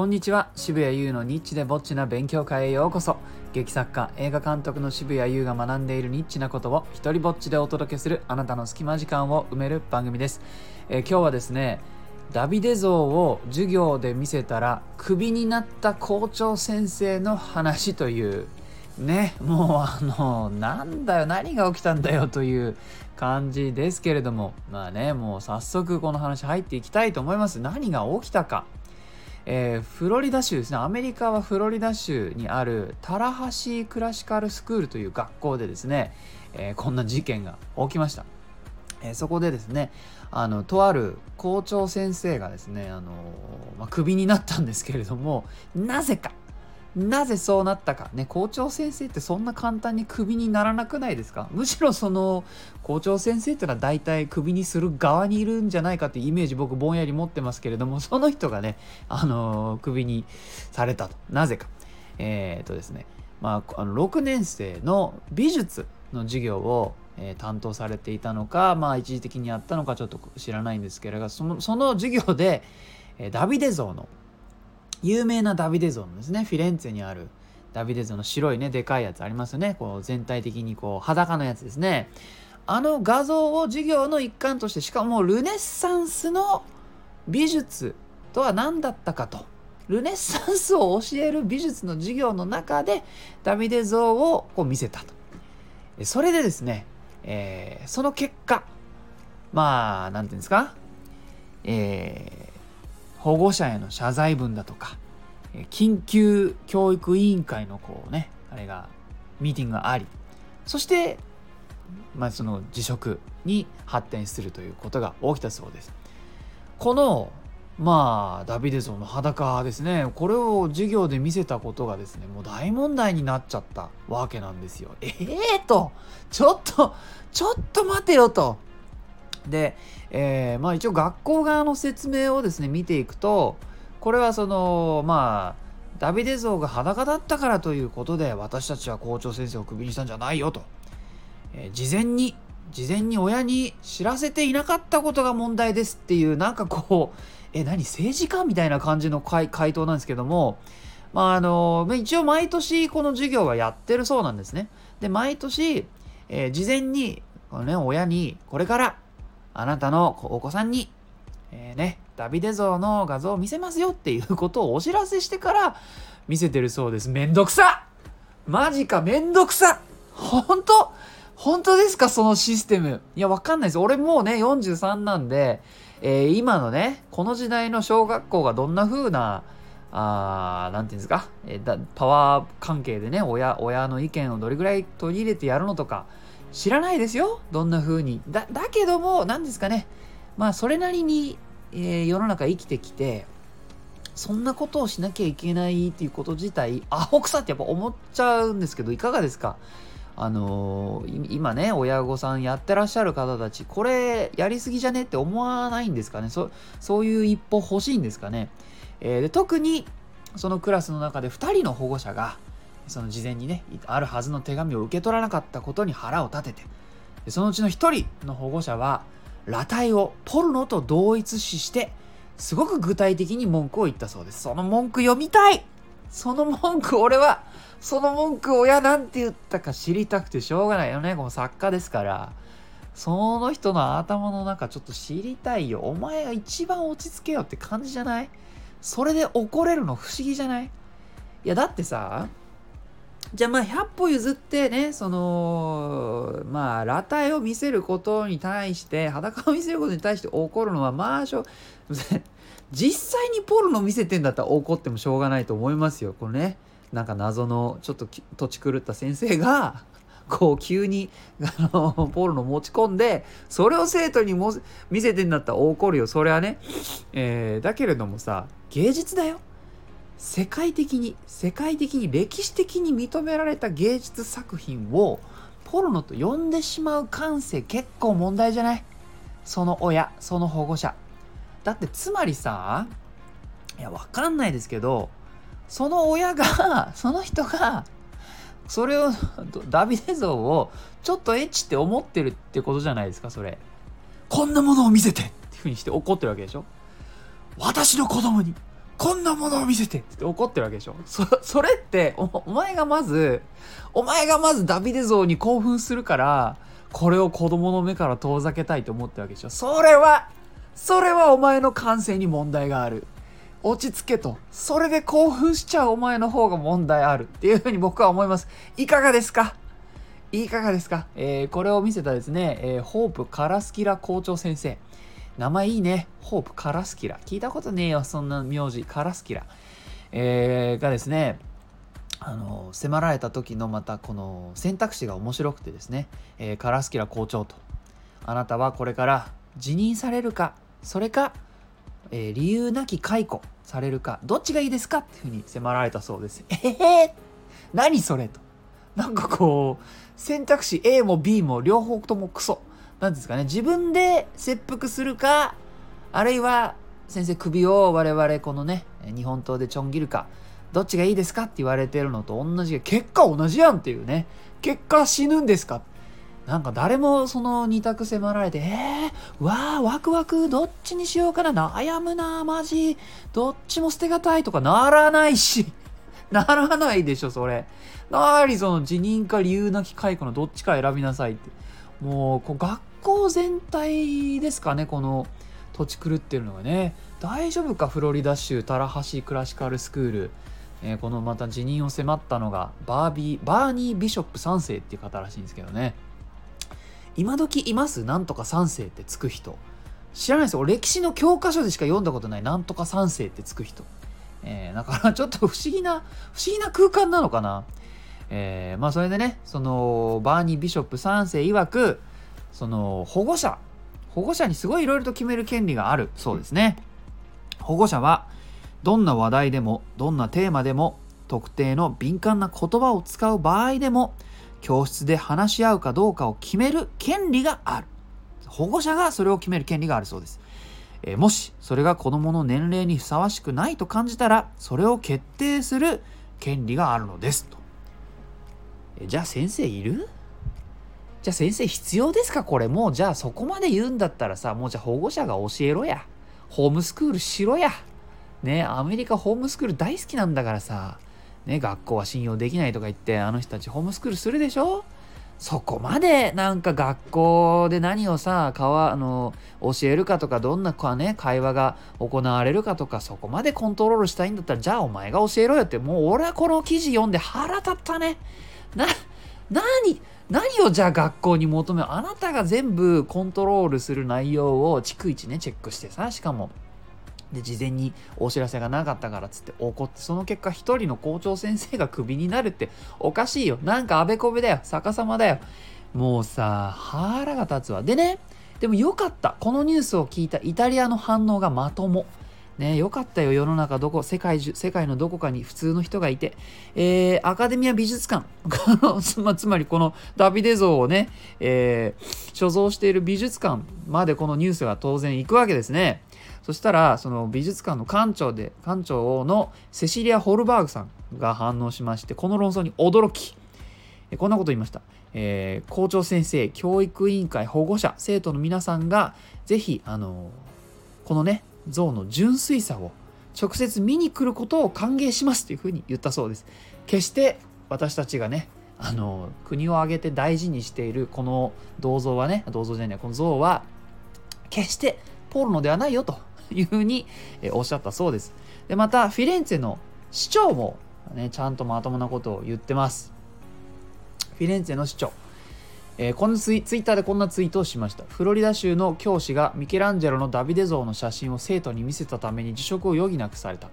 こんにちは。渋谷優のニッチでぼっちな勉強会へようこそ。劇作家映画監督の渋谷優が学んでいるニッチなことを一人ぼっちでお届けするあなたの隙間時間を埋める番組です、えー今日はですねダビデ像を授業で見せたらクビになった校長先生の話というねもうあのなんだよ何が起きたんだよという感じですけれども。まあねもう早速この話入っていきたいと思います。何が起きたか。えーフロリダ州ですね。アメリカはフロリダ州にあるタラハシークラシカルスクールという学校でですね、えーこんな事件が起きました、えーそこでですねあのとある校長先生がですねあの、まあ、クビになったんですけれどもなぜかなぜそうなったかね校長先生ってそんな簡単にクビにならなくないですか？むしろその校長先生っていうのは大体クビにする側にいるんじゃないかっていうイメージ僕ぼんやり持ってますけれども その人がねあのクビにされたと。なぜか。えーっとですね。まああの6年生の美術の授業を、え担当されていたのかまあ一時的にやったのかちょっと知らないんですけれどそのその授業で、えダビデ像の有名なダビデ像のですねフィレンツェにあるダビデ像の白いねでかいやつありますよね。こう全体的にこう裸のやつですね。あの画像を授業の一環としてしかもルネッサンスの美術とは何だったかと。ルネッサンスを教える美術の授業の中でダビデ像をこう見せたと。それでですね、えーその結果まあなんていうんですか？えー保護者への謝罪文だとか緊急教育委員会のこうねあれがミーティングがありそしてまあその辞職に発展するということが起きたそうです。このまあダビデ像の裸ですね。これを授業で見せたことがですねもう大問題になっちゃったわけなんですよ。ええとちょっとちょっと待てよと。で、えーまあ一応学校側の説明をですね見ていくとこれはそのまあダビデ像が裸だったからということで私たちは校長先生をクビにしたんじゃないよと、えー事前に事前に親に知らせていなかったことが問題ですっていうなんかこうえ何政治家みたいな感じの回答なんですけどもまああの一応毎年この授業はやってるそうなんですね。で毎年、えー事前にこの、ね、親にこれからあなたのお子さんに、えーね、ダビデ像の画像を見せますよっていうことをお知らせしてから見せてるそうです。めんどくさマジかめんどくさ本当？本当ですか？そのシステム。いや、わかんないです。俺もうね、43なんで、えー今のね、この時代の小学校がどんな風な、あなんていうんですか、えーだパワー関係でね親親の意見をどれぐらい取り入れてやるのとか知らないですよ。どんな風に。だだけども何ですかね。まあそれなりに、えー世の中生きてきてそんなことをしなきゃいけないっていうこと自体アホくさってやっぱ思っちゃうんですけどいかがですか？あのー今ね親御さんやってらっしゃる方たちこれやりすぎじゃねって思わないんですかね？そそういう一歩欲しいんですかね、えーで特にそのクラスの中で2人の保護者がその事前にねあるはずの手紙を受け取らなかったことに腹を立ててそのうちの1人の保護者は裸体をポルノと同一視してすごく具体的に文句を言ったそうです。その文句読みたい!その文句俺はその文句親なんて言ったか知りたくてしょうがないよね。この作家ですから。その人の頭の中ちょっと知りたいよ。お前が一番落ち着けよって感じじゃない？それで怒れるの不思議じゃない？いやだってさじゃあまあ100歩譲ってねそのまあ裸体を見せることに対して裸を見せることに対して怒るのはまあしょ 実際にポルノ見せてんだったら怒ってもしょうがないと思いますよ。これねなんか謎のちょっと土地狂った先生が こう急にあのポルノ持ち込んでそれを生徒にも見せてんだったら怒るよ。それはね、えーだけれどもさ芸術だよ。世界的に世界的に歴史的に認められた芸術作品をポルノと呼んでしまう感性結構問題じゃない？その親その保護者。だってつまりさいやわかんないですけどその親が その人がそれをダビデ像をちょっとエッチって思ってるってことじゃないですかそれ。こんなものを見せてっていうふうにして怒ってるわけでしょ？私の子供に。こんなものを見せて。って怒ってるわけでしょ。そそれってお前がまずお前がまずダビデ像に興奮するからこれを子供の目から遠ざけたいと思ってるわけでしょ。それはそれはお前の感性に問題がある。落ち着けと。それで興奮しちゃうお前の方が問題ある。っていうふうに僕は思います。いかがですか？いかがですか、えー、これを見せたですね、えー、ホープ・カラスキラ校長先生。名前いいね。ホープ・カラスキラ聞いたことねえよそんな名字。カラスキラ、えー、がですねあの迫られた時のまたこの選択肢が面白くてですね、えー、カラスキラ校長と。あなたはこれから辞任されるかそれか、えー、理由なき解雇されるかどっちがいいですか？っていうふうに迫られたそうです。えへへ。何それと。なんかこう選択肢 A も B も両方ともクソ。なんですかね。自分で切腹するかあるいは先生首を我々このね日本刀でちょん切るかどっちがいいですか？って言われてるのと同じ結果同じやんっていうね。結果死ぬんですか？なんか誰もその2択迫られてえー、わーワクワクどっちにしようかな？悩むなマジ。どっちも捨てがたいとかならないし。ならないでしょそれ。なーりその辞任か理由なき解雇のどっちか選びなさいって。もうこう学校全体ですかねこの土地狂ってるのがね。大丈夫かフロリダ州タラハシクラシカルスクール。えー、このまた辞任を迫ったのがバービーバーニー・ビショップ3世っていう方らしいんですけどね。今時います？なんとか3世ってつく人。知らないですよ。歴史の教科書でしか読んだことない。なんとか3世ってつく人、えー、だからちょっと不思議な不思議な空間なのかな。えー、まあそれでねそのバーニー・ビショップ3世曰くその保護者保護者にすごいいろいろと決める権利がある。そうですね。保護者はどんな話題でもどんなテーマでも特定の敏感な言葉を使う場合でも教室で話し合うかどうかを決める権利がある。保護者がそれを決める権利があるそうです、えー、もしそれが子どもの年齢にふさわしくないと感じたらそれを決定する権利があるのです。と、じゃあ先生いる？じゃあ先生必要ですかこれ？もうじゃあそこまで言うんだったらさもうじゃあ保護者が教えろや。ホームスクールしろや。ね、アメリカホームスクール大好きなんだからさ、ね、学校は信用できないとか言って、あの人たちホームスクールするでしょ？そこまでなんか学校で何をさ、かわあの教えるかとか、どんなか、ね、会話が行われるかとか、そこまでコントロールしたいんだったら、じゃあお前が教えろよって、もう俺はこの記事読んで腹立ったね。な、何何をじゃあ学校に求めるあなたが全部コントロールする内容を逐一ね、チェックしてさ、しかも。で事前にお知らせがなかったからっつって怒ってその結果一人の校長先生がクビになるっておかしいよ。なんかあべこべだよ。逆さまだよ。もうさ腹が立つわ。でねでもよかった。このニュースを聞いたイタリアの反応がまとも。ね、よかったよ世の中どこ世界世界のどこかに普通の人がいて、えー、アカデミア美術館。まつまりこのダビデ像をね、えー、所蔵している美術館までこのニュースが当然行くわけですね。そしたらその美術館の館長で館長のセシリア・ホルバーグさんが反応しましてこの論争に驚き。こんなこと言いました、えー、校長先生教育委員会保護者生徒の皆さんがぜひあのこのね像の純粋さを直接見に来ることを歓迎しますというふうに言ったそうです決して私たちがねあの国を挙げて大事にしているこの銅像はね銅像じゃないこの像は決してポルノではないよというふうにおっしゃったそうです。で、また、フィレンツェの市長も、ね、ちゃんとまともなことを言ってます。フィレンツェの市長。えー、このツイツイッターでこんなツイートをしました。フロリダ州の教師がミケランジェロのダビデ像の写真を生徒に見せたために辞職を余儀なくされた。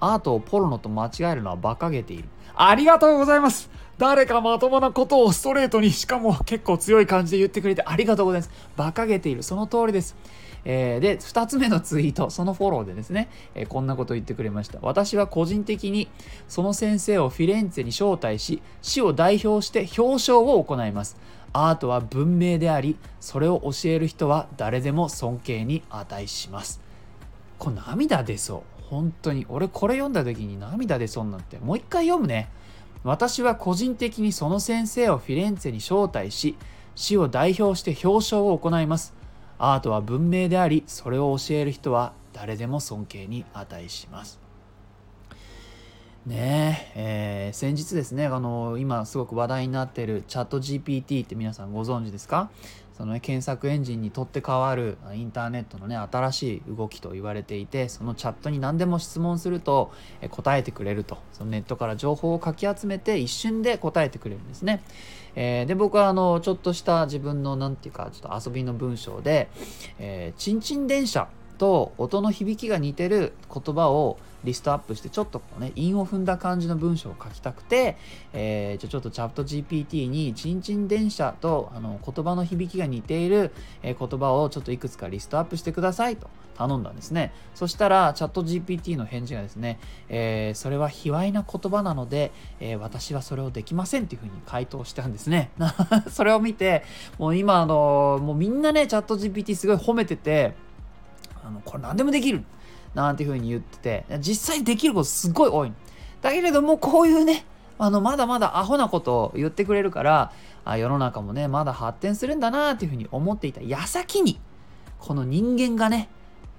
アートをポルノと間違えるのは馬鹿げている。ありがとうございます誰かまともなことをストレートにしかも結構強い感じで言ってくれてありがとうございます。馬鹿げている。その通りです。えー、で、2つ目のツイート、そのフォローでですね、えー、こんなことを言ってくれました。私は個人的にその先生をフィレンツェに招待し、市を代表して表彰を行います。アートは文明であり、それを教える人は誰でも尊敬に値します。これ涙出そう。本当に。俺これ読んだ時に涙出そうになって。もう一回読むね。私は個人的にその先生をフィレンツェに招待し、市を代表して表彰を行います。アートは文明でありそれを教える人は誰でも尊敬に値しますねえー、先日ですねあの今すごく話題になっているチャット GPT って皆さんご存知ですか？その、ね、検索エンジンにとって変わるインターネットのね新しい動きと言われていてそのチャットに何でも質問するとえ答えてくれると。そのネットから情報をかき集めて一瞬で答えてくれるんですね、えー、で僕はあのちょっとした自分の何て言うかちょっと遊びの文章で「え、ちんちん電車」と音の響きが似てる言葉をリストアップしてちょっとこうね韻を踏んだ感じの文章を書きたくて、えー、じゃちょっとチャット GPT に「ちんちん電車」とあの言葉の響きが似ている、え言葉をちょっといくつかリストアップしてくださいと頼んだんですね。そしたらチャット GPT の返事がですね、えー、それは卑猥な言葉なので、えー、私はそれをできませんっていうふうに回答したんですね。それを見てもう今あのもうみんなねチャット GPT すごい褒めててあのこれ何でもできる。なんていうふうに言ってて、実際できることすごい多い。だけれども、こういうね、あの、まだまだアホなことを言ってくれるから、あ世の中もね、まだ発展するんだなっていうふうに思っていた矢先に、この人間がね、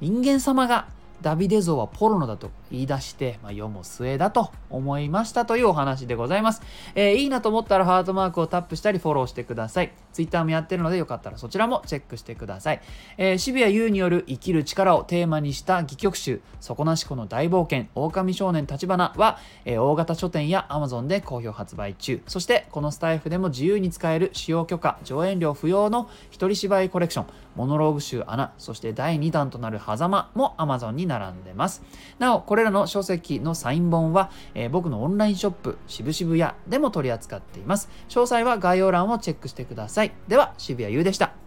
人間様がダビデ像はポルノだと言い出して、まあ、世も末だと思いましたというお話でございます。えー、いいなと思ったらハートマークをタップしたりフォローしてください。Twitter もやってるのでよかったらそちらもチェックしてください。えー、渋谷優による生きる力をテーマにした戯曲集、底なし子の大冒険、狼少年立花は、えー、大型書店や Amazon で好評発売中。そしてこのスタイフでも自由に使える使用許可、上演料不要の一人芝居コレクション、モノローグ集穴、そして第2弾となる狭間も Amazon に並んでます。なお、これらの書籍のサイン本は、えー、僕のオンラインショップ、渋々屋でも取り扱っています。詳細は概要欄をチェックしてください。では、渋谷優でした。